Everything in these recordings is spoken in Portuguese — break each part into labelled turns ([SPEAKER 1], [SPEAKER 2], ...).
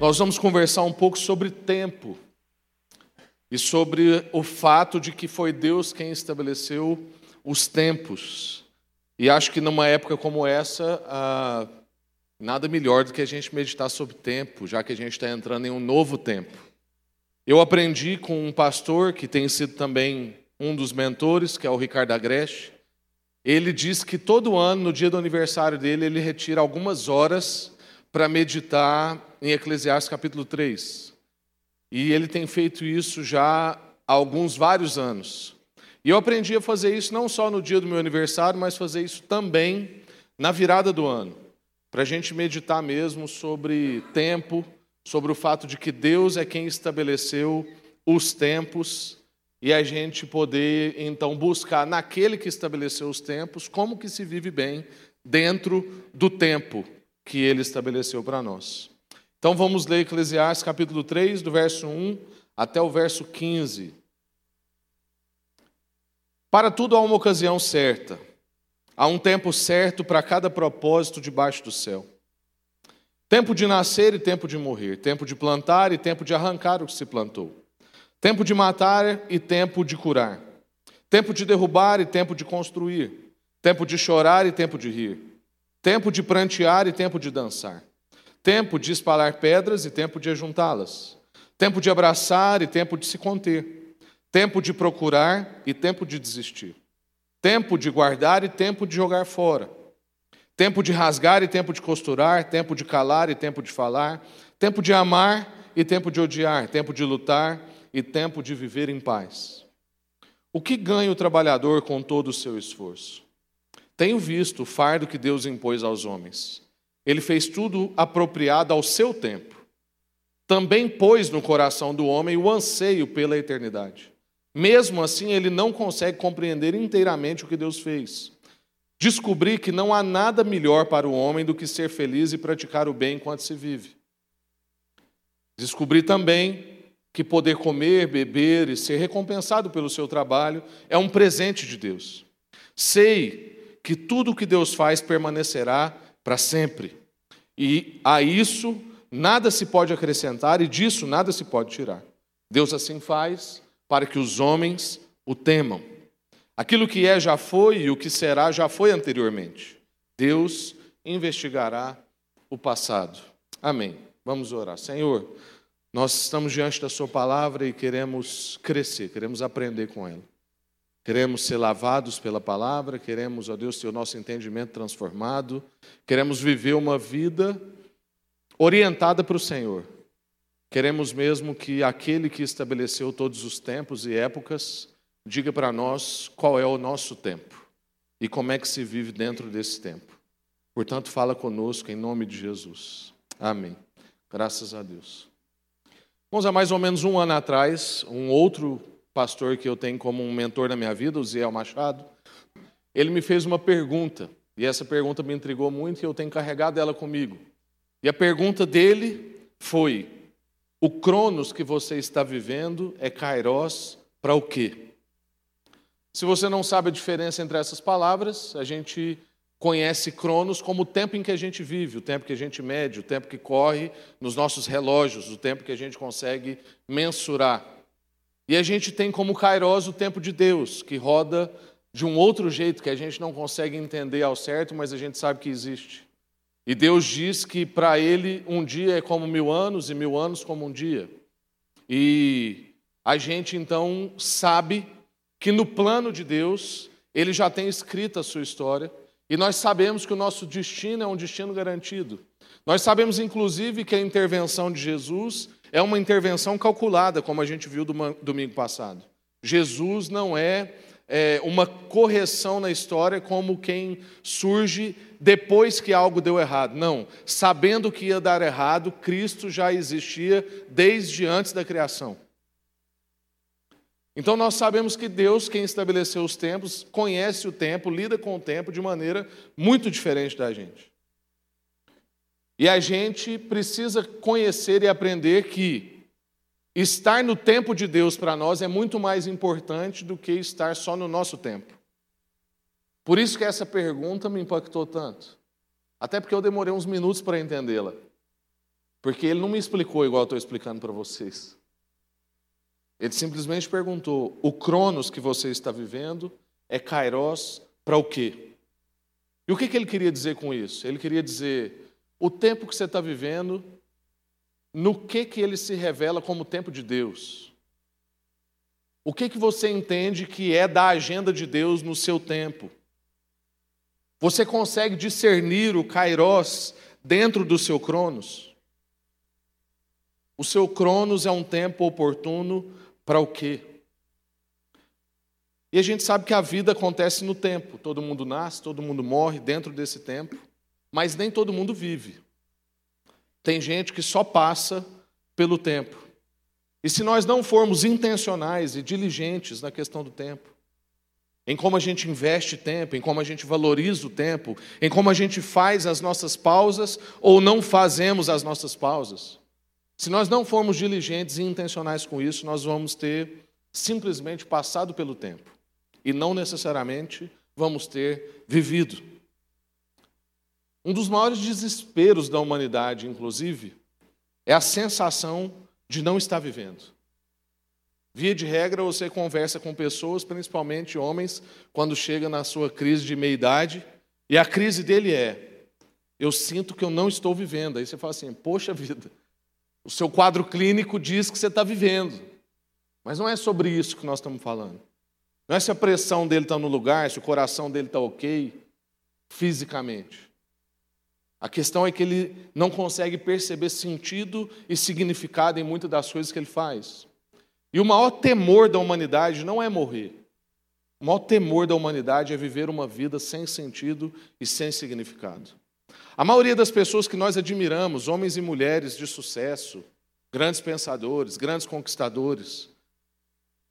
[SPEAKER 1] Nós vamos conversar um pouco sobre tempo e sobre o fato de que foi Deus quem estabeleceu os tempos. E acho que numa época como essa, ah, nada melhor do que a gente meditar sobre tempo, já que a gente está entrando em um novo tempo. Eu aprendi com um pastor que tem sido também um dos mentores, que é o Ricardo Agreste. Ele diz que todo ano, no dia do aniversário dele, ele retira algumas horas para meditar em Eclesiastes capítulo 3. E ele tem feito isso já há alguns vários anos. E eu aprendi a fazer isso não só no dia do meu aniversário, mas fazer isso também na virada do ano, para a gente meditar mesmo sobre tempo, sobre o fato de que Deus é quem estabeleceu os tempos e a gente poder então buscar naquele que estabeleceu os tempos como que se vive bem dentro do tempo que ele estabeleceu para nós. Então vamos ler Eclesiastes capítulo 3, do verso 1 até o verso 15. Para tudo há uma ocasião certa, há um tempo certo para cada propósito debaixo do céu. Tempo de nascer e tempo de morrer, tempo de plantar e tempo de arrancar o que se plantou, tempo de matar e tempo de curar, tempo de derrubar e tempo de construir, tempo de chorar e tempo de rir, tempo de prantear e tempo de dançar tempo de espalhar pedras e tempo de ajuntá-las, tempo de abraçar e tempo de se conter, tempo de procurar e tempo de desistir, tempo de guardar e tempo de jogar fora, tempo de rasgar e tempo de costurar, tempo de calar e tempo de falar, tempo de amar e tempo de odiar, tempo de lutar e tempo de viver em paz. O que ganha o trabalhador com todo o seu esforço? Tenho visto o fardo que Deus impôs aos homens ele fez tudo apropriado ao seu tempo. Também pôs no coração do homem o anseio pela eternidade. Mesmo assim, ele não consegue compreender inteiramente o que Deus fez. Descobri que não há nada melhor para o homem do que ser feliz e praticar o bem enquanto se vive. Descobri também que poder comer, beber e ser recompensado pelo seu trabalho é um presente de Deus. Sei que tudo o que Deus faz permanecerá para sempre. E a isso nada se pode acrescentar e disso nada se pode tirar. Deus assim faz para que os homens o temam. Aquilo que é já foi e o que será já foi anteriormente. Deus investigará o passado. Amém. Vamos orar. Senhor, nós estamos diante da Sua palavra e queremos crescer, queremos aprender com ela. Queremos ser lavados pela palavra, queremos, ó Deus, ter o nosso entendimento transformado, queremos viver uma vida orientada para o Senhor. Queremos mesmo que aquele que estabeleceu todos os tempos e épocas diga para nós qual é o nosso tempo e como é que se vive dentro desse tempo. Portanto, fala conosco em nome de Jesus. Amém. Graças a Deus. Vamos há mais ou menos um ano atrás, um outro pastor que eu tenho como um mentor na minha vida, o Ziel Machado, ele me fez uma pergunta, e essa pergunta me intrigou muito e eu tenho carregado ela comigo. E a pergunta dele foi: o Cronos que você está vivendo é Kairos para o quê? Se você não sabe a diferença entre essas palavras, a gente conhece Cronos como o tempo em que a gente vive, o tempo que a gente mede, o tempo que corre nos nossos relógios, o tempo que a gente consegue mensurar. E a gente tem como Kairos o tempo de Deus, que roda de um outro jeito que a gente não consegue entender ao certo, mas a gente sabe que existe. E Deus diz que para Ele um dia é como mil anos e mil anos como um dia. E a gente então sabe que no plano de Deus Ele já tem escrito a sua história e nós sabemos que o nosso destino é um destino garantido. Nós sabemos, inclusive, que a intervenção de Jesus é uma intervenção calculada, como a gente viu domingo passado. Jesus não é, é uma correção na história como quem surge depois que algo deu errado. Não. Sabendo que ia dar errado, Cristo já existia desde antes da criação. Então nós sabemos que Deus, quem estabeleceu os tempos, conhece o tempo, lida com o tempo de maneira muito diferente da gente. E a gente precisa conhecer e aprender que estar no tempo de Deus para nós é muito mais importante do que estar só no nosso tempo. Por isso que essa pergunta me impactou tanto. Até porque eu demorei uns minutos para entendê-la. Porque ele não me explicou igual eu estou explicando para vocês. Ele simplesmente perguntou: o Cronos que você está vivendo é Kairos para o quê? E o que, que ele queria dizer com isso? Ele queria dizer: o tempo que você está vivendo, no que, que ele se revela como tempo de Deus? O que, que você entende que é da agenda de Deus no seu tempo? Você consegue discernir o Kairos dentro do seu Cronos? O seu Cronos é um tempo oportuno para o quê? E a gente sabe que a vida acontece no tempo. Todo mundo nasce, todo mundo morre dentro desse tempo, mas nem todo mundo vive. Tem gente que só passa pelo tempo. E se nós não formos intencionais e diligentes na questão do tempo, em como a gente investe tempo, em como a gente valoriza o tempo, em como a gente faz as nossas pausas ou não fazemos as nossas pausas. Se nós não formos diligentes e intencionais com isso, nós vamos ter simplesmente passado pelo tempo e não necessariamente vamos ter vivido. Um dos maiores desesperos da humanidade, inclusive, é a sensação de não estar vivendo. Via de regra, você conversa com pessoas, principalmente homens, quando chega na sua crise de meia-idade, e a crise dele é: eu sinto que eu não estou vivendo. Aí você fala assim: poxa vida, o seu quadro clínico diz que você está vivendo. Mas não é sobre isso que nós estamos falando. Não é se a pressão dele está no lugar, se o coração dele está ok fisicamente. A questão é que ele não consegue perceber sentido e significado em muitas das coisas que ele faz. E o maior temor da humanidade não é morrer. O maior temor da humanidade é viver uma vida sem sentido e sem significado. A maioria das pessoas que nós admiramos, homens e mulheres de sucesso, grandes pensadores, grandes conquistadores,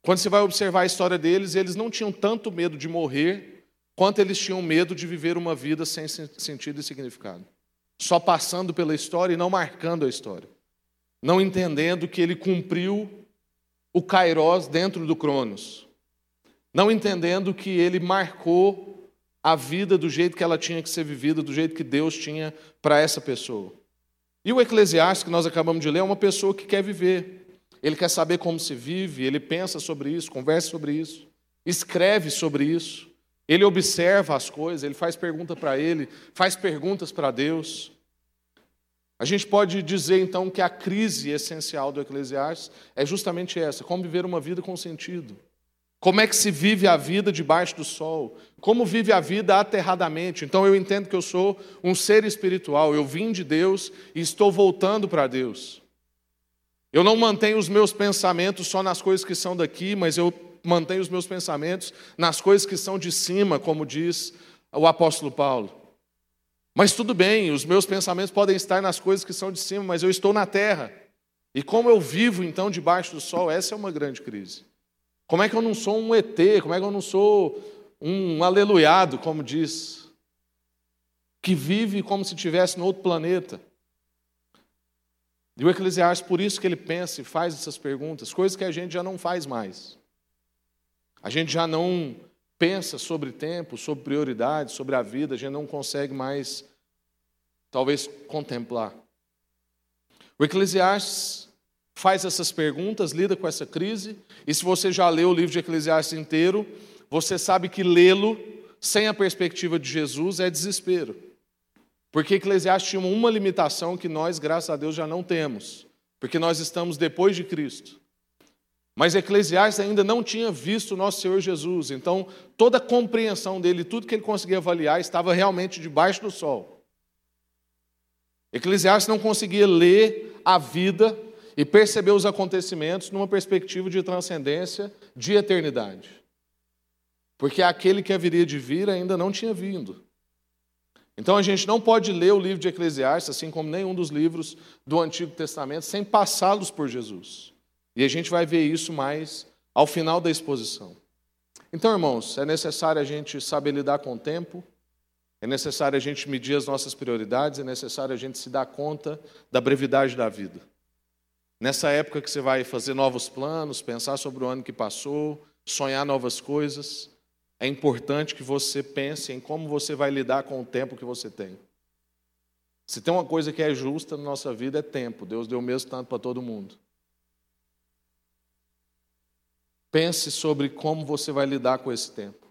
[SPEAKER 1] quando você vai observar a história deles, eles não tinham tanto medo de morrer quanto eles tinham medo de viver uma vida sem sentido e significado só passando pela história e não marcando a história. Não entendendo que ele cumpriu o Kairos dentro do Cronos. Não entendendo que ele marcou a vida do jeito que ela tinha que ser vivida, do jeito que Deus tinha para essa pessoa. E o Eclesiastes, que nós acabamos de ler, é uma pessoa que quer viver. Ele quer saber como se vive, ele pensa sobre isso, conversa sobre isso, escreve sobre isso. Ele observa as coisas, ele faz pergunta para ele, faz perguntas para Deus. A gente pode dizer então que a crise essencial do Eclesiastes é justamente essa: como viver uma vida com sentido. Como é que se vive a vida debaixo do sol? Como vive a vida aterradamente? Então eu entendo que eu sou um ser espiritual, eu vim de Deus e estou voltando para Deus. Eu não mantenho os meus pensamentos só nas coisas que são daqui, mas eu mantenho os meus pensamentos nas coisas que são de cima, como diz o apóstolo Paulo. Mas tudo bem, os meus pensamentos podem estar nas coisas que são de cima, mas eu estou na terra. E como eu vivo então debaixo do sol, essa é uma grande crise. Como é que eu não sou um ET? Como é que eu não sou um aleluiado, como diz? Que vive como se estivesse no outro planeta. E o Eclesiastes, por isso que ele pensa e faz essas perguntas, coisas que a gente já não faz mais. A gente já não pensa sobre tempo, sobre prioridades, sobre a vida, a gente não consegue mais, talvez, contemplar. O Eclesiastes faz essas perguntas, lida com essa crise, e se você já leu o livro de Eclesiastes inteiro, você sabe que lê-lo sem a perspectiva de Jesus é desespero. Porque Eclesiastes tinha uma limitação que nós, graças a Deus, já não temos, porque nós estamos depois de Cristo. Mas Eclesiastes ainda não tinha visto o nosso Senhor Jesus, então toda a compreensão dele, tudo que ele conseguia avaliar, estava realmente debaixo do sol. Eclesiastes não conseguia ler a vida e perceber os acontecimentos numa perspectiva de transcendência, de eternidade. Porque aquele que haveria de vir ainda não tinha vindo. Então a gente não pode ler o livro de Eclesiastes, assim como nenhum dos livros do Antigo Testamento, sem passá-los por Jesus. E a gente vai ver isso mais ao final da exposição. Então, irmãos, é necessário a gente saber lidar com o tempo, é necessário a gente medir as nossas prioridades, é necessário a gente se dar conta da brevidade da vida. Nessa época que você vai fazer novos planos, pensar sobre o ano que passou, sonhar novas coisas, é importante que você pense em como você vai lidar com o tempo que você tem. Se tem uma coisa que é justa na nossa vida é tempo. Deus deu o mesmo tanto para todo mundo. Pense sobre como você vai lidar com esse tempo.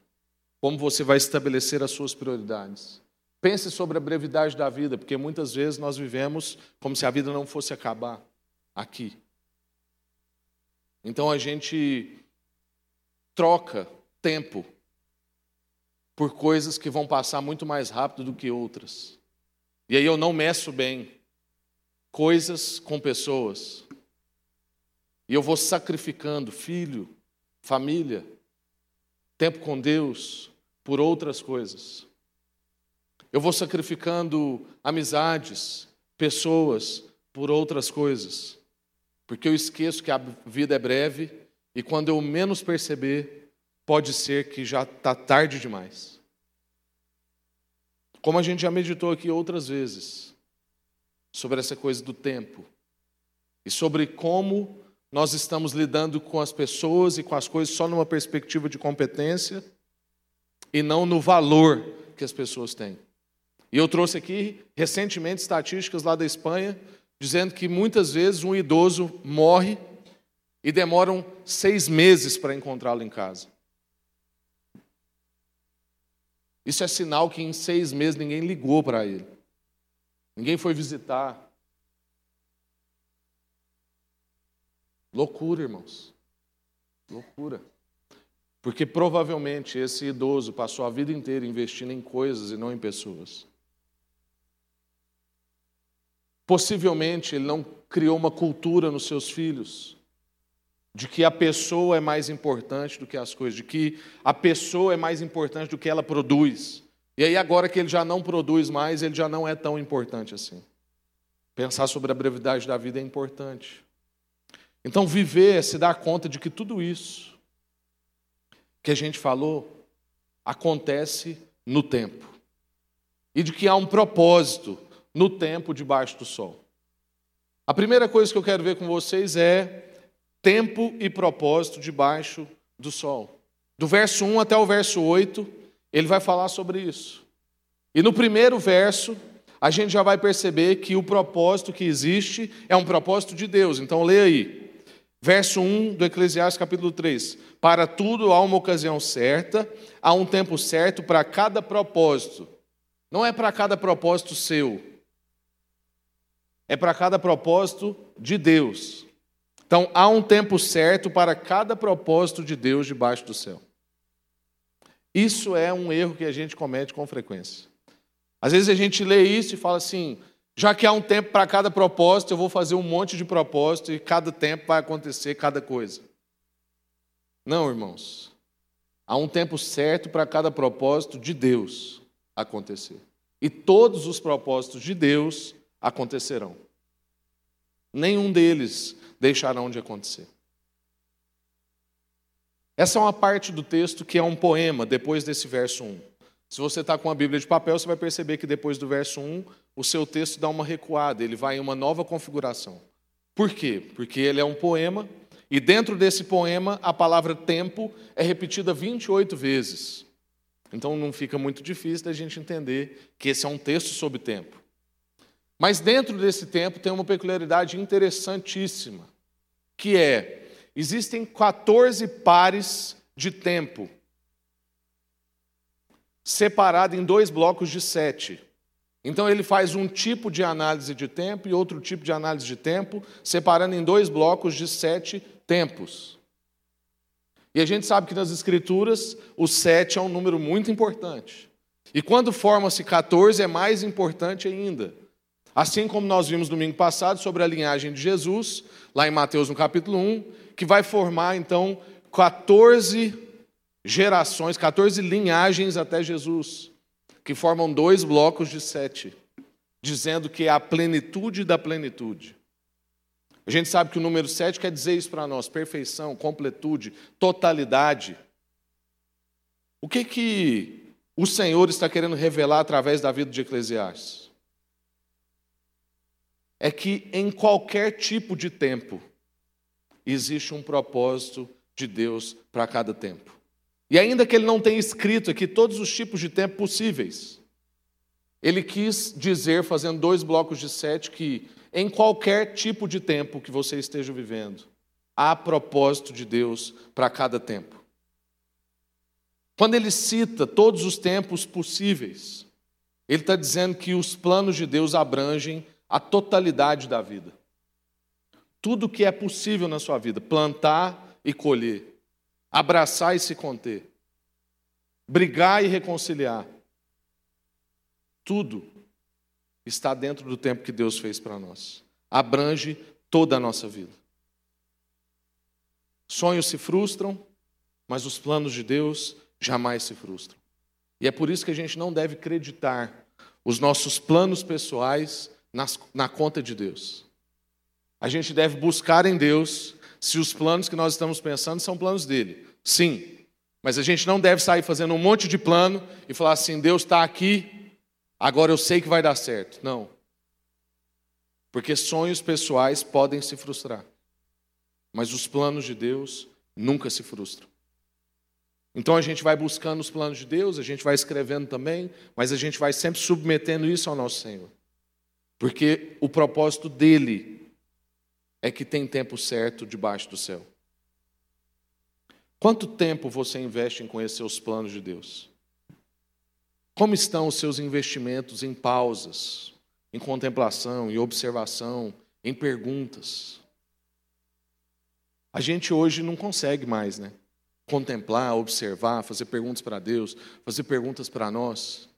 [SPEAKER 1] Como você vai estabelecer as suas prioridades. Pense sobre a brevidade da vida, porque muitas vezes nós vivemos como se a vida não fosse acabar aqui. Então a gente troca tempo por coisas que vão passar muito mais rápido do que outras. E aí eu não meço bem coisas com pessoas. E eu vou sacrificando filho, família, tempo com Deus por outras coisas. Eu vou sacrificando amizades, pessoas por outras coisas. Porque eu esqueço que a vida é breve e quando eu menos perceber, pode ser que já está tarde demais. Como a gente já meditou aqui outras vezes, sobre essa coisa do tempo e sobre como nós estamos lidando com as pessoas e com as coisas só numa perspectiva de competência e não no valor que as pessoas têm. E eu trouxe aqui recentemente estatísticas lá da Espanha dizendo que muitas vezes um idoso morre e demoram seis meses para encontrá-lo em casa. Isso é sinal que em seis meses ninguém ligou para ele, ninguém foi visitar. Loucura, irmãos. Loucura. Porque provavelmente esse idoso passou a vida inteira investindo em coisas e não em pessoas. Possivelmente ele não criou uma cultura nos seus filhos de que a pessoa é mais importante do que as coisas, de que a pessoa é mais importante do que ela produz. E aí, agora que ele já não produz mais, ele já não é tão importante assim. Pensar sobre a brevidade da vida é importante. Então, viver é se dar conta de que tudo isso que a gente falou acontece no tempo. E de que há um propósito no tempo debaixo do sol. A primeira coisa que eu quero ver com vocês é tempo e propósito debaixo do sol. Do verso 1 até o verso 8, ele vai falar sobre isso. E no primeiro verso, a gente já vai perceber que o propósito que existe é um propósito de Deus. Então, leia aí. Verso 1 do Eclesiastes, capítulo 3. Para tudo há uma ocasião certa, há um tempo certo para cada propósito. Não é para cada propósito seu, é para cada propósito de Deus. Então, há um tempo certo para cada propósito de Deus debaixo do céu. Isso é um erro que a gente comete com frequência. Às vezes a gente lê isso e fala assim: já que há um tempo para cada propósito, eu vou fazer um monte de propósito e cada tempo vai acontecer cada coisa. Não, irmãos. Há um tempo certo para cada propósito de Deus acontecer. E todos os propósitos de Deus acontecerão. Nenhum deles deixarão de acontecer. Essa é uma parte do texto que é um poema, depois desse verso 1. Se você está com a Bíblia de papel, você vai perceber que depois do verso 1, o seu texto dá uma recuada, ele vai em uma nova configuração. Por quê? Porque ele é um poema, e dentro desse poema, a palavra tempo é repetida 28 vezes. Então não fica muito difícil da gente entender que esse é um texto sobre tempo. Mas dentro desse tempo tem uma peculiaridade interessantíssima, que é: existem 14 pares de tempo, separado em dois blocos de sete. Então ele faz um tipo de análise de tempo e outro tipo de análise de tempo, separando em dois blocos de sete tempos. E a gente sabe que nas Escrituras o sete é um número muito importante. E quando forma-se 14 é mais importante ainda. Assim como nós vimos domingo passado sobre a linhagem de Jesus, lá em Mateus no capítulo 1, que vai formar então 14 gerações, 14 linhagens até Jesus, que formam dois blocos de sete, dizendo que é a plenitude da plenitude. A gente sabe que o número sete quer dizer isso para nós: perfeição, completude, totalidade. O que que o Senhor está querendo revelar através da vida de Eclesiastes? é que em qualquer tipo de tempo existe um propósito de Deus para cada tempo. E ainda que ele não tenha escrito aqui todos os tipos de tempo possíveis, ele quis dizer, fazendo dois blocos de sete, que em qualquer tipo de tempo que você esteja vivendo, há propósito de Deus para cada tempo. Quando ele cita todos os tempos possíveis, ele está dizendo que os planos de Deus abrangem a totalidade da vida. Tudo que é possível na sua vida, plantar e colher, abraçar e se conter, brigar e reconciliar, tudo está dentro do tempo que Deus fez para nós. Abrange toda a nossa vida. Sonhos se frustram, mas os planos de Deus jamais se frustram. E é por isso que a gente não deve acreditar os nossos planos pessoais nas, na conta de Deus. A gente deve buscar em Deus se os planos que nós estamos pensando são planos dele. Sim, mas a gente não deve sair fazendo um monte de plano e falar assim: Deus está aqui, agora eu sei que vai dar certo. Não. Porque sonhos pessoais podem se frustrar, mas os planos de Deus nunca se frustram. Então a gente vai buscando os planos de Deus, a gente vai escrevendo também, mas a gente vai sempre submetendo isso ao nosso Senhor. Porque o propósito dele é que tem tempo certo debaixo do céu. Quanto tempo você investe em conhecer os planos de Deus? Como estão os seus investimentos em pausas, em contemplação, em observação, em perguntas? A gente hoje não consegue mais, né? Contemplar, observar, fazer perguntas para Deus, fazer perguntas para nós.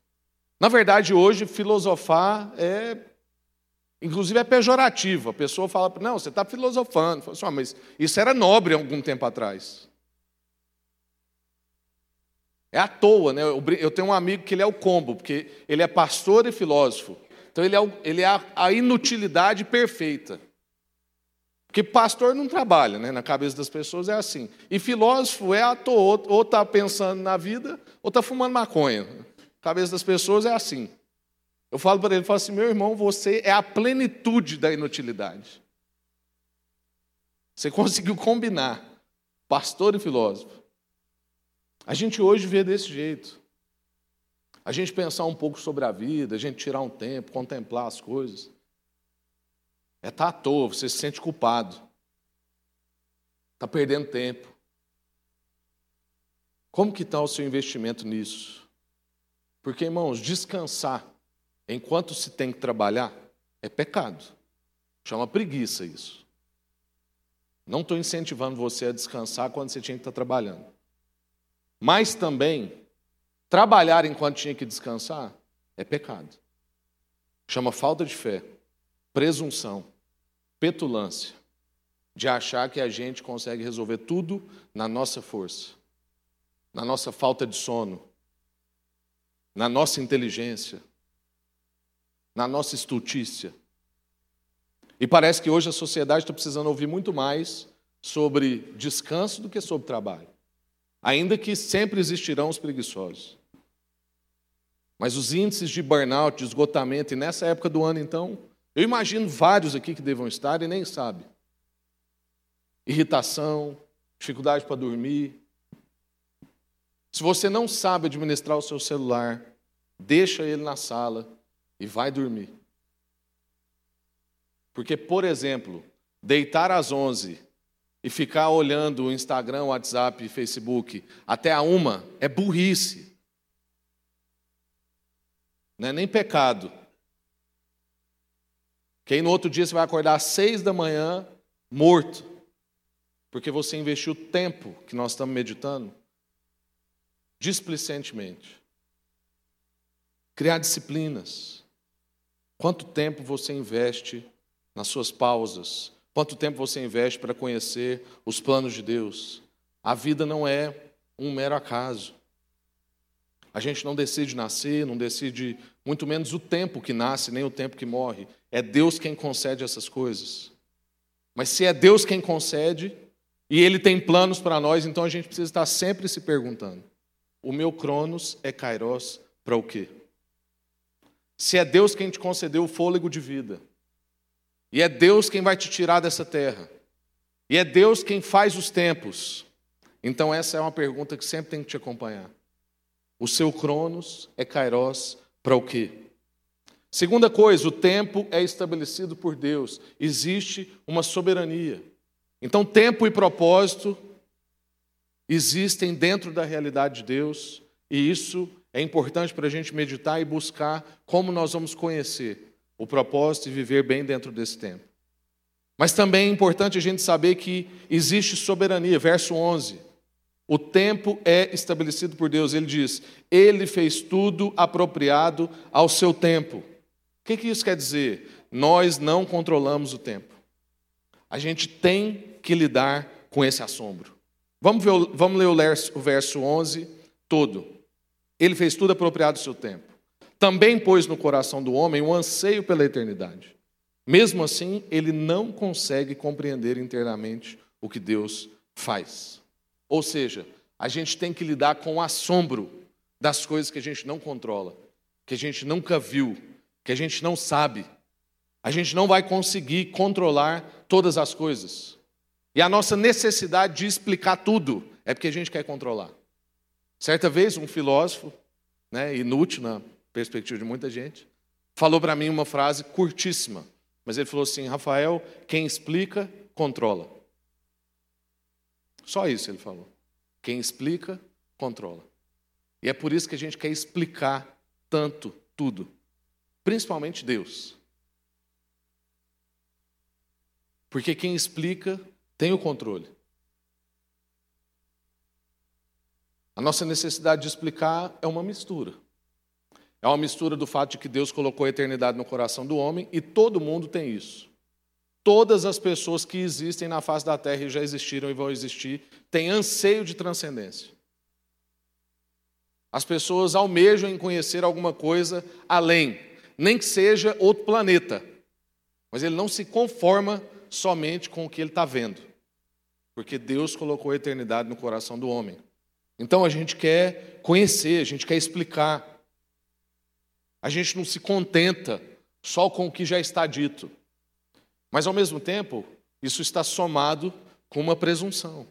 [SPEAKER 1] Na verdade, hoje, filosofar é. Inclusive é pejorativo. A pessoa fala, não, você está filosofando. Fala assim, ah, mas isso era nobre algum tempo atrás. É à toa, né? Eu tenho um amigo que ele é o combo, porque ele é pastor e filósofo. Então ele é, o, ele é a, a, inutilidade perfeita. Porque pastor não trabalha, né? Na cabeça das pessoas é assim. E filósofo é à toa, ou está pensando na vida, ou está fumando maconha. Na cabeça das pessoas é assim. Eu falo para ele, falo assim, meu irmão, você é a plenitude da inutilidade. Você conseguiu combinar pastor e filósofo. A gente hoje vê desse jeito. A gente pensar um pouco sobre a vida, a gente tirar um tempo, contemplar as coisas. É estar tá à toa, você se sente culpado. Está perdendo tempo. Como que está o seu investimento nisso? Porque, irmãos, descansar enquanto se tem que trabalhar é pecado. Chama preguiça isso. Não estou incentivando você a descansar quando você tinha que estar trabalhando. Mas também, trabalhar enquanto tinha que descansar é pecado. Chama falta de fé, presunção, petulância, de achar que a gente consegue resolver tudo na nossa força, na nossa falta de sono, na nossa inteligência, na nossa estultícia. E parece que hoje a sociedade está precisando ouvir muito mais sobre descanso do que sobre trabalho ainda que sempre existirão os preguiçosos. Mas os índices de burnout, de esgotamento, e nessa época do ano, então, eu imagino vários aqui que devam estar e nem sabem. Irritação, dificuldade para dormir. Se você não sabe administrar o seu celular, deixa ele na sala e vai dormir. Porque, por exemplo, deitar às 11 e ficar olhando o Instagram, WhatsApp Facebook até a uma é burrice. Não é nem pecado. Que aí no outro dia você vai acordar às seis da manhã morto, porque você investiu tempo que nós estamos meditando displicentemente. Criar disciplinas. Quanto tempo você investe nas suas pausas, Quanto tempo você investe para conhecer os planos de Deus? A vida não é um mero acaso. A gente não decide nascer, não decide muito menos o tempo que nasce, nem o tempo que morre. É Deus quem concede essas coisas. Mas se é Deus quem concede e Ele tem planos para nós, então a gente precisa estar sempre se perguntando: o meu Cronos é Kairos para o quê? Se é Deus quem te concedeu o fôlego de vida, e é Deus quem vai te tirar dessa terra. E é Deus quem faz os tempos. Então, essa é uma pergunta que sempre tem que te acompanhar. O seu Cronos é Kairos para o quê? Segunda coisa, o tempo é estabelecido por Deus, existe uma soberania. Então, tempo e propósito existem dentro da realidade de Deus, e isso é importante para a gente meditar e buscar como nós vamos conhecer o propósito e viver bem dentro desse tempo. Mas também é importante a gente saber que existe soberania. Verso 11. O tempo é estabelecido por Deus. Ele diz: Ele fez tudo apropriado ao seu tempo. O que, que isso quer dizer? Nós não controlamos o tempo. A gente tem que lidar com esse assombro. Vamos, ver, vamos ler o verso, o verso 11 todo. Ele fez tudo apropriado ao seu tempo. Também pôs no coração do homem um anseio pela eternidade. Mesmo assim, ele não consegue compreender internamente o que Deus faz. Ou seja, a gente tem que lidar com o assombro das coisas que a gente não controla, que a gente nunca viu, que a gente não sabe. A gente não vai conseguir controlar todas as coisas. E a nossa necessidade de explicar tudo é porque a gente quer controlar. Certa vez, um filósofo, né, inútil na perspectiva de muita gente, falou para mim uma frase curtíssima, mas ele falou assim: Rafael, quem explica, controla. Só isso ele falou. Quem explica, controla. E é por isso que a gente quer explicar tanto tudo, principalmente Deus. Porque quem explica tem o controle. A nossa necessidade de explicar é uma mistura. É uma mistura do fato de que Deus colocou a eternidade no coração do homem e todo mundo tem isso. Todas as pessoas que existem na face da terra e já existiram e vão existir têm anseio de transcendência. As pessoas almejam em conhecer alguma coisa além, nem que seja outro planeta. Mas ele não se conforma somente com o que ele está vendo, porque Deus colocou a eternidade no coração do homem. Então a gente quer conhecer, a gente quer explicar. A gente não se contenta só com o que já está dito. Mas, ao mesmo tempo, isso está somado com uma presunção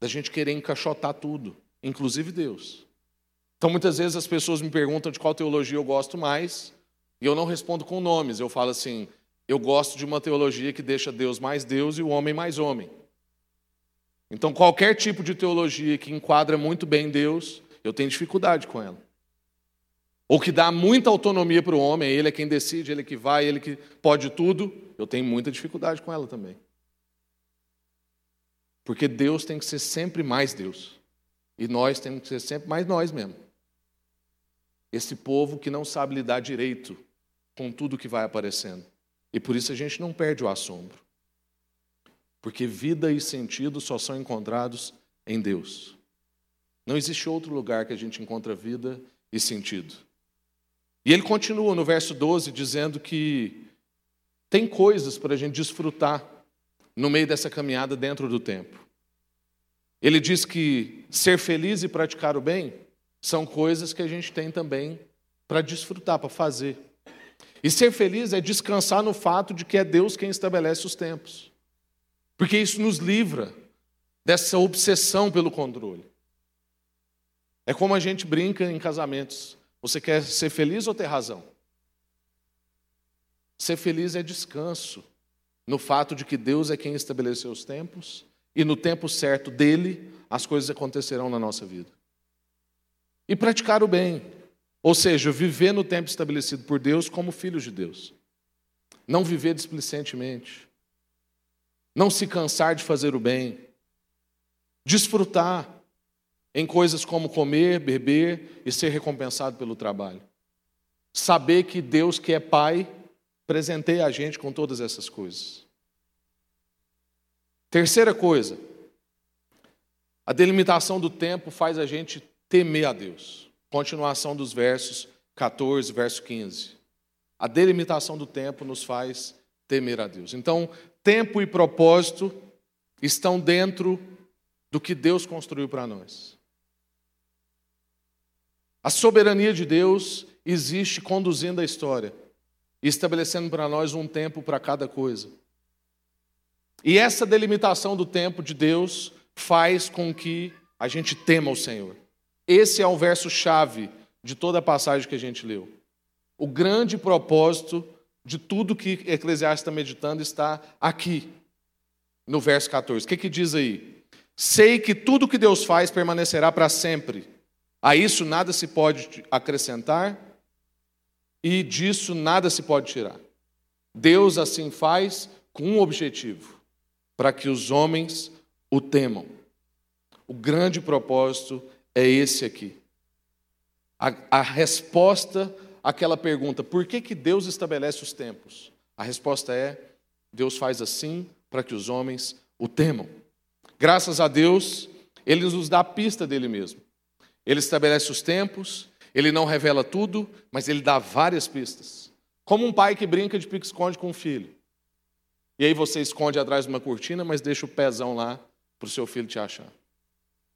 [SPEAKER 1] da gente querer encaixotar tudo, inclusive Deus. Então, muitas vezes as pessoas me perguntam de qual teologia eu gosto mais, e eu não respondo com nomes, eu falo assim: eu gosto de uma teologia que deixa Deus mais Deus e o homem mais homem. Então, qualquer tipo de teologia que enquadra muito bem Deus, eu tenho dificuldade com ela ou que dá muita autonomia para o homem, ele é quem decide, ele é que vai, ele que pode tudo, eu tenho muita dificuldade com ela também. Porque Deus tem que ser sempre mais Deus. E nós temos que ser sempre mais nós mesmo. Esse povo que não sabe lidar direito com tudo que vai aparecendo. E por isso a gente não perde o assombro. Porque vida e sentido só são encontrados em Deus. Não existe outro lugar que a gente encontra vida e sentido. E ele continua no verso 12 dizendo que tem coisas para a gente desfrutar no meio dessa caminhada dentro do tempo. Ele diz que ser feliz e praticar o bem são coisas que a gente tem também para desfrutar, para fazer. E ser feliz é descansar no fato de que é Deus quem estabelece os tempos. Porque isso nos livra dessa obsessão pelo controle. É como a gente brinca em casamentos. Você quer ser feliz ou ter razão? Ser feliz é descanso no fato de que Deus é quem estabeleceu os tempos e no tempo certo dele as coisas acontecerão na nossa vida. E praticar o bem, ou seja, viver no tempo estabelecido por Deus como filhos de Deus. Não viver displicentemente. Não se cansar de fazer o bem. Desfrutar em coisas como comer, beber e ser recompensado pelo trabalho. Saber que Deus, que é Pai, presenteia a gente com todas essas coisas. Terceira coisa, a delimitação do tempo faz a gente temer a Deus. Continuação dos versos 14, verso 15. A delimitação do tempo nos faz temer a Deus. Então, tempo e propósito estão dentro do que Deus construiu para nós. A soberania de Deus existe conduzindo a história, estabelecendo para nós um tempo para cada coisa. E essa delimitação do tempo de Deus faz com que a gente tema o Senhor. Esse é o verso chave de toda a passagem que a gente leu. O grande propósito de tudo que Eclesiastes está meditando está aqui, no verso 14. O que, que diz aí? Sei que tudo que Deus faz permanecerá para sempre. A isso nada se pode acrescentar e disso nada se pode tirar. Deus assim faz com um objetivo: para que os homens o temam. O grande propósito é esse aqui. A, a resposta àquela pergunta, por que, que Deus estabelece os tempos? A resposta é: Deus faz assim para que os homens o temam. Graças a Deus, Ele nos dá a pista dele mesmo. Ele estabelece os tempos, ele não revela tudo, mas ele dá várias pistas. Como um pai que brinca de pique-esconde com o filho. E aí você esconde atrás de uma cortina, mas deixa o pezão lá para o seu filho te achar.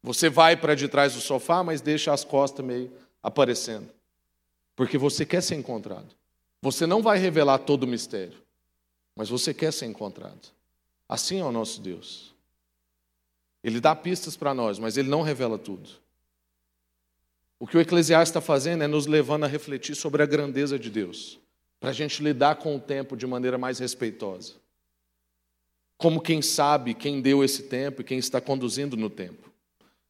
[SPEAKER 1] Você vai para de trás do sofá, mas deixa as costas meio aparecendo. Porque você quer ser encontrado. Você não vai revelar todo o mistério, mas você quer ser encontrado. Assim é o nosso Deus. Ele dá pistas para nós, mas ele não revela tudo. O que o Eclesiastes está fazendo é nos levando a refletir sobre a grandeza de Deus, para a gente lidar com o tempo de maneira mais respeitosa. Como quem sabe quem deu esse tempo e quem está conduzindo no tempo.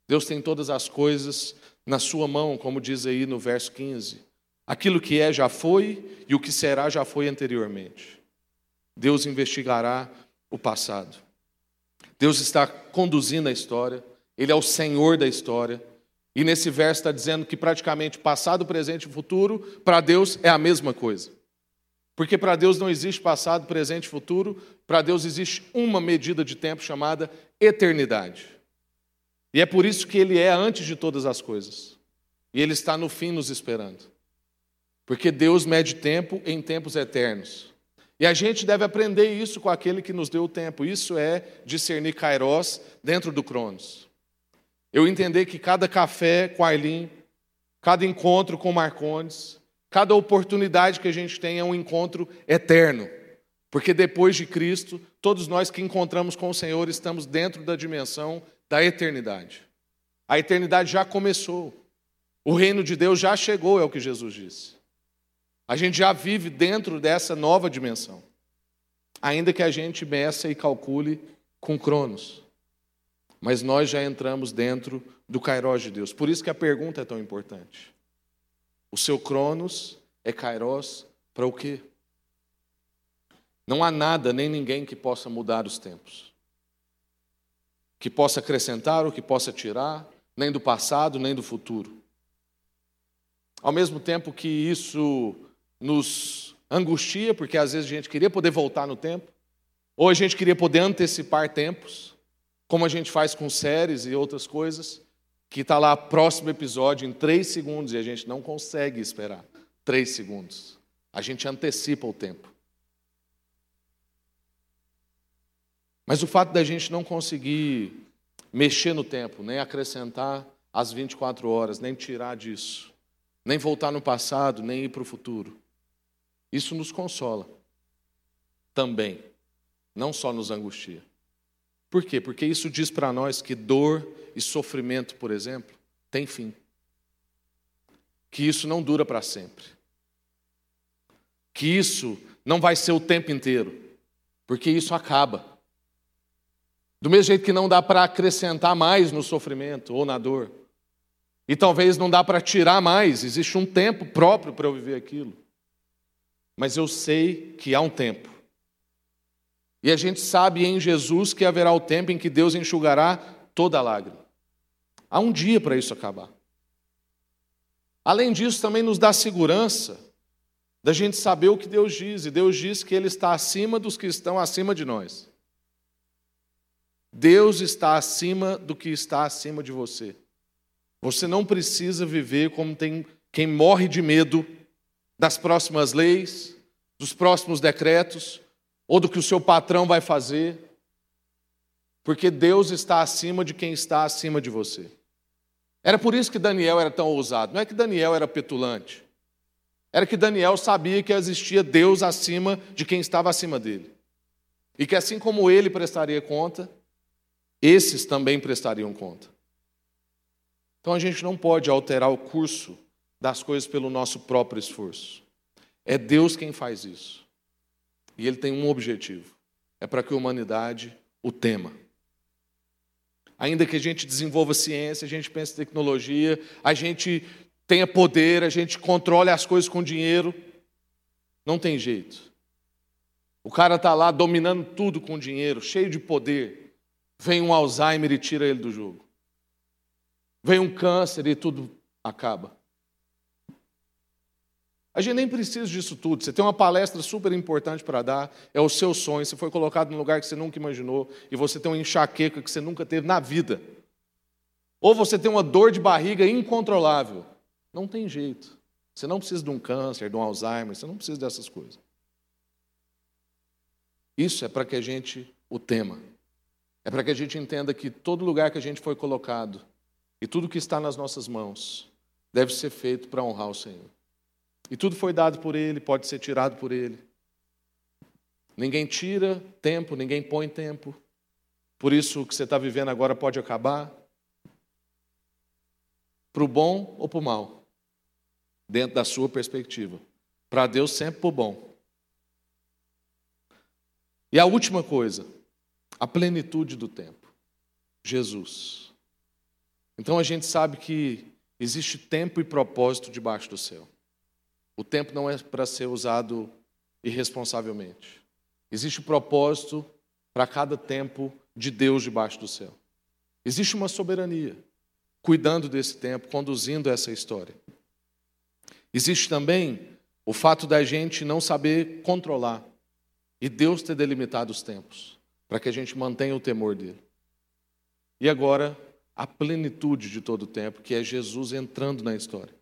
[SPEAKER 1] Deus tem todas as coisas na sua mão, como diz aí no verso 15. Aquilo que é já foi e o que será já foi anteriormente. Deus investigará o passado. Deus está conduzindo a história, Ele é o Senhor da história. E nesse verso está dizendo que praticamente passado, presente e futuro, para Deus é a mesma coisa. Porque para Deus não existe passado, presente e futuro, para Deus existe uma medida de tempo chamada eternidade. E é por isso que Ele é antes de todas as coisas. E Ele está no fim nos esperando. Porque Deus mede tempo em tempos eternos. E a gente deve aprender isso com aquele que nos deu o tempo. Isso é discernir Kairos dentro do Cronos. Eu entender que cada café com Arlim, cada encontro com Marcondes, cada oportunidade que a gente tem é um encontro eterno. Porque depois de Cristo, todos nós que encontramos com o Senhor estamos dentro da dimensão da eternidade. A eternidade já começou. O reino de Deus já chegou, é o que Jesus disse. A gente já vive dentro dessa nova dimensão. Ainda que a gente meça e calcule com Cronos mas nós já entramos dentro do Kairos de Deus. Por isso que a pergunta é tão importante. O seu Cronos é Kairos para o quê? Não há nada nem ninguém que possa mudar os tempos. Que possa acrescentar ou que possa tirar, nem do passado, nem do futuro. Ao mesmo tempo que isso nos angustia, porque às vezes a gente queria poder voltar no tempo, ou a gente queria poder antecipar tempos, como a gente faz com séries e outras coisas, que está lá próximo episódio em três segundos e a gente não consegue esperar três segundos. A gente antecipa o tempo. Mas o fato da gente não conseguir mexer no tempo, nem acrescentar as 24 horas, nem tirar disso, nem voltar no passado, nem ir para o futuro, isso nos consola também, não só nos angustia. Por quê? Porque isso diz para nós que dor e sofrimento, por exemplo, tem fim. Que isso não dura para sempre. Que isso não vai ser o tempo inteiro, porque isso acaba. Do mesmo jeito que não dá para acrescentar mais no sofrimento ou na dor. E talvez não dá para tirar mais, existe um tempo próprio para eu viver aquilo. Mas eu sei que há um tempo e a gente sabe em Jesus que haverá o tempo em que Deus enxugará toda lágrima. Há um dia para isso acabar. Além disso, também nos dá segurança da gente saber o que Deus diz. E Deus diz que Ele está acima dos que estão acima de nós. Deus está acima do que está acima de você. Você não precisa viver como tem quem morre de medo das próximas leis, dos próximos decretos, ou do que o seu patrão vai fazer, porque Deus está acima de quem está acima de você. Era por isso que Daniel era tão ousado. Não é que Daniel era petulante. Era que Daniel sabia que existia Deus acima de quem estava acima dele. E que assim como ele prestaria conta, esses também prestariam conta. Então a gente não pode alterar o curso das coisas pelo nosso próprio esforço. É Deus quem faz isso. E ele tem um objetivo: é para que a humanidade o tema. Ainda que a gente desenvolva ciência, a gente pense em tecnologia, a gente tenha poder, a gente controle as coisas com dinheiro, não tem jeito. O cara está lá dominando tudo com dinheiro, cheio de poder. Vem um Alzheimer e tira ele do jogo. Vem um câncer e tudo acaba. A gente nem precisa disso tudo. Você tem uma palestra super importante para dar, é o seu sonho. Você foi colocado num lugar que você nunca imaginou e você tem uma enxaqueca que você nunca teve na vida. Ou você tem uma dor de barriga incontrolável. Não tem jeito. Você não precisa de um câncer, de um Alzheimer, você não precisa dessas coisas. Isso é para que a gente o tema. É para que a gente entenda que todo lugar que a gente foi colocado e tudo que está nas nossas mãos deve ser feito para honrar o Senhor. E tudo foi dado por Ele, pode ser tirado por Ele. Ninguém tira tempo, ninguém põe tempo. Por isso, o que você está vivendo agora pode acabar. Para o bom ou para o mal, dentro da sua perspectiva. Para Deus, sempre para o bom. E a última coisa, a plenitude do tempo. Jesus. Então a gente sabe que existe tempo e propósito debaixo do céu. O tempo não é para ser usado irresponsavelmente. Existe propósito para cada tempo de Deus debaixo do céu. Existe uma soberania cuidando desse tempo, conduzindo essa história. Existe também o fato da gente não saber controlar e Deus ter delimitado os tempos para que a gente mantenha o temor dele. E agora, a plenitude de todo o tempo, que é Jesus entrando na história.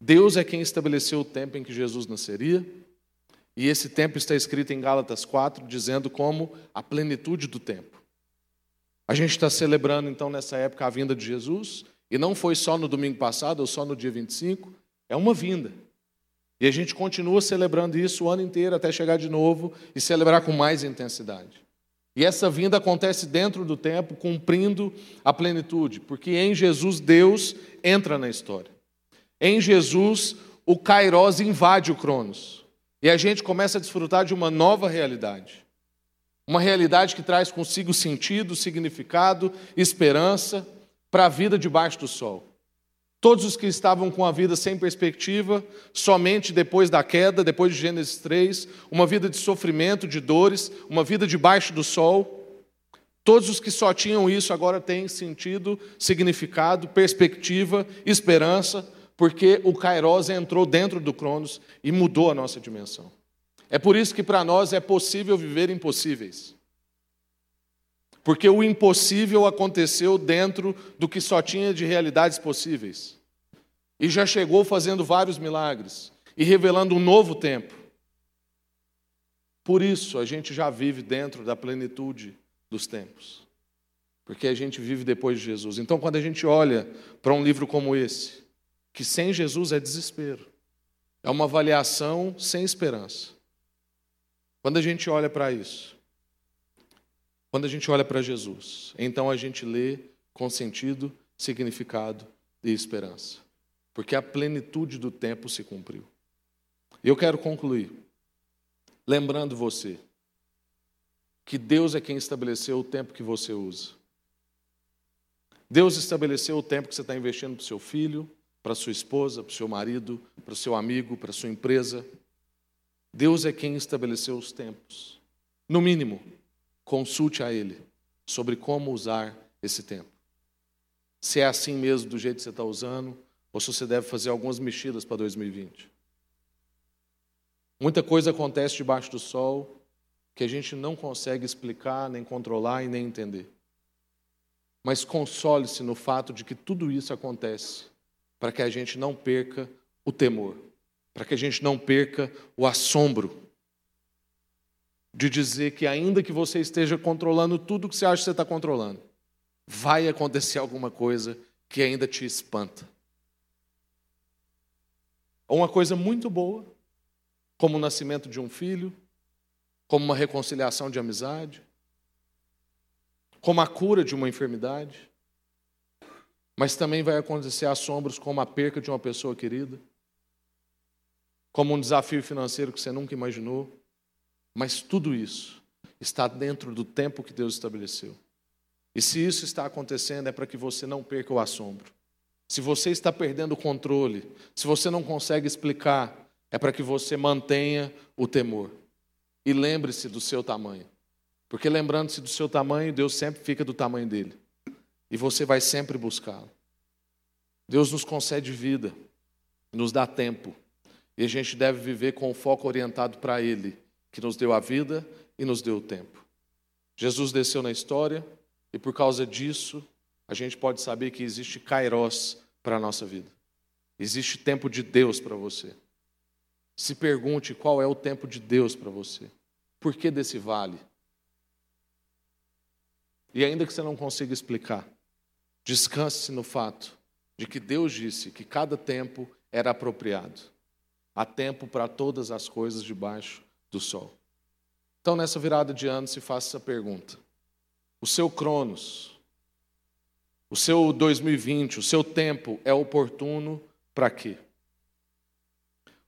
[SPEAKER 1] Deus é quem estabeleceu o tempo em que Jesus nasceria, e esse tempo está escrito em Gálatas 4, dizendo como a plenitude do tempo. A gente está celebrando então nessa época a vinda de Jesus, e não foi só no domingo passado ou só no dia 25, é uma vinda. E a gente continua celebrando isso o ano inteiro até chegar de novo e celebrar com mais intensidade. E essa vinda acontece dentro do tempo, cumprindo a plenitude, porque em Jesus Deus entra na história. Em Jesus, o Kairos invade o Cronos. E a gente começa a desfrutar de uma nova realidade. Uma realidade que traz consigo sentido, significado, esperança para a vida debaixo do sol. Todos os que estavam com a vida sem perspectiva, somente depois da queda, depois de Gênesis 3, uma vida de sofrimento, de dores, uma vida debaixo do sol. Todos os que só tinham isso agora têm sentido, significado, perspectiva, esperança, porque o Kairos entrou dentro do Cronos e mudou a nossa dimensão. É por isso que para nós é possível viver impossíveis. Porque o impossível aconteceu dentro do que só tinha de realidades possíveis. E já chegou fazendo vários milagres e revelando um novo tempo. Por isso a gente já vive dentro da plenitude dos tempos. Porque a gente vive depois de Jesus. Então, quando a gente olha para um livro como esse, que sem Jesus é desespero. É uma avaliação sem esperança. Quando a gente olha para isso, quando a gente olha para Jesus, então a gente lê com sentido, significado e esperança. Porque a plenitude do tempo se cumpriu. Eu quero concluir lembrando você que Deus é quem estabeleceu o tempo que você usa. Deus estabeleceu o tempo que você está investindo para o seu filho, para sua esposa, para o seu marido, para o seu amigo, para a sua empresa. Deus é quem estabeleceu os tempos. No mínimo, consulte a Ele sobre como usar esse tempo. Se é assim mesmo, do jeito que você está usando, ou se você deve fazer algumas mexidas para 2020. Muita coisa acontece debaixo do sol que a gente não consegue explicar, nem controlar e nem entender. Mas console-se no fato de que tudo isso acontece para que a gente não perca o temor, para que a gente não perca o assombro de dizer que, ainda que você esteja controlando tudo que você acha que você está controlando, vai acontecer alguma coisa que ainda te espanta. Uma coisa muito boa, como o nascimento de um filho, como uma reconciliação de amizade, como a cura de uma enfermidade. Mas também vai acontecer assombros como a perca de uma pessoa querida, como um desafio financeiro que você nunca imaginou. Mas tudo isso está dentro do tempo que Deus estabeleceu. E se isso está acontecendo, é para que você não perca o assombro. Se você está perdendo o controle, se você não consegue explicar, é para que você mantenha o temor. E lembre-se do seu tamanho. Porque lembrando-se do seu tamanho, Deus sempre fica do tamanho dele. E você vai sempre buscá-lo. Deus nos concede vida, nos dá tempo. E a gente deve viver com o foco orientado para Ele, que nos deu a vida e nos deu o tempo. Jesus desceu na história e por causa disso a gente pode saber que existe kairos para a nossa vida. Existe tempo de Deus para você. Se pergunte qual é o tempo de Deus para você. Por que desse vale? E ainda que você não consiga explicar, descanse no fato de que Deus disse que cada tempo era apropriado. Há tempo para todas as coisas debaixo do sol. Então, nessa virada de ano, se faça essa pergunta: o seu Cronos, o seu 2020, o seu tempo é oportuno para quê?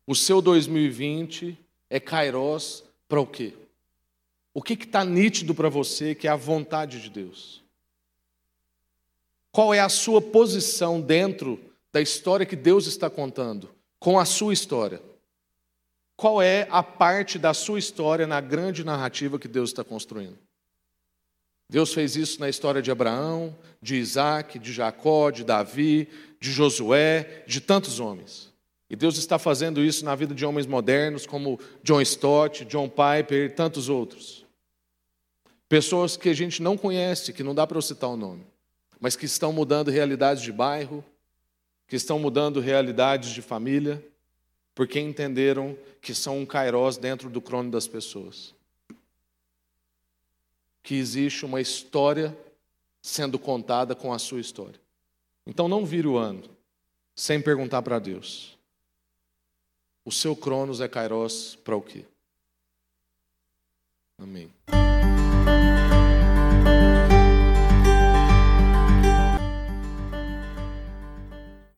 [SPEAKER 1] O seu 2020 é Kairos para o quê? O que está nítido para você que é a vontade de Deus? Qual é a sua posição dentro da história que Deus está contando, com a sua história? Qual é a parte da sua história na grande narrativa que Deus está construindo? Deus fez isso na história de Abraão, de Isaac, de Jacó, de Davi, de Josué, de tantos homens. E Deus está fazendo isso na vida de homens modernos como John Stott, John Piper e tantos outros. Pessoas que a gente não conhece, que não dá para eu citar o nome, mas que estão mudando realidades de bairro, que estão mudando realidades de família, porque entenderam que são um kairós dentro do crono das pessoas. Que existe uma história sendo contada com a sua história. Então não vire o ano sem perguntar para Deus. O seu Cronos é Kairos para o quê? Amém.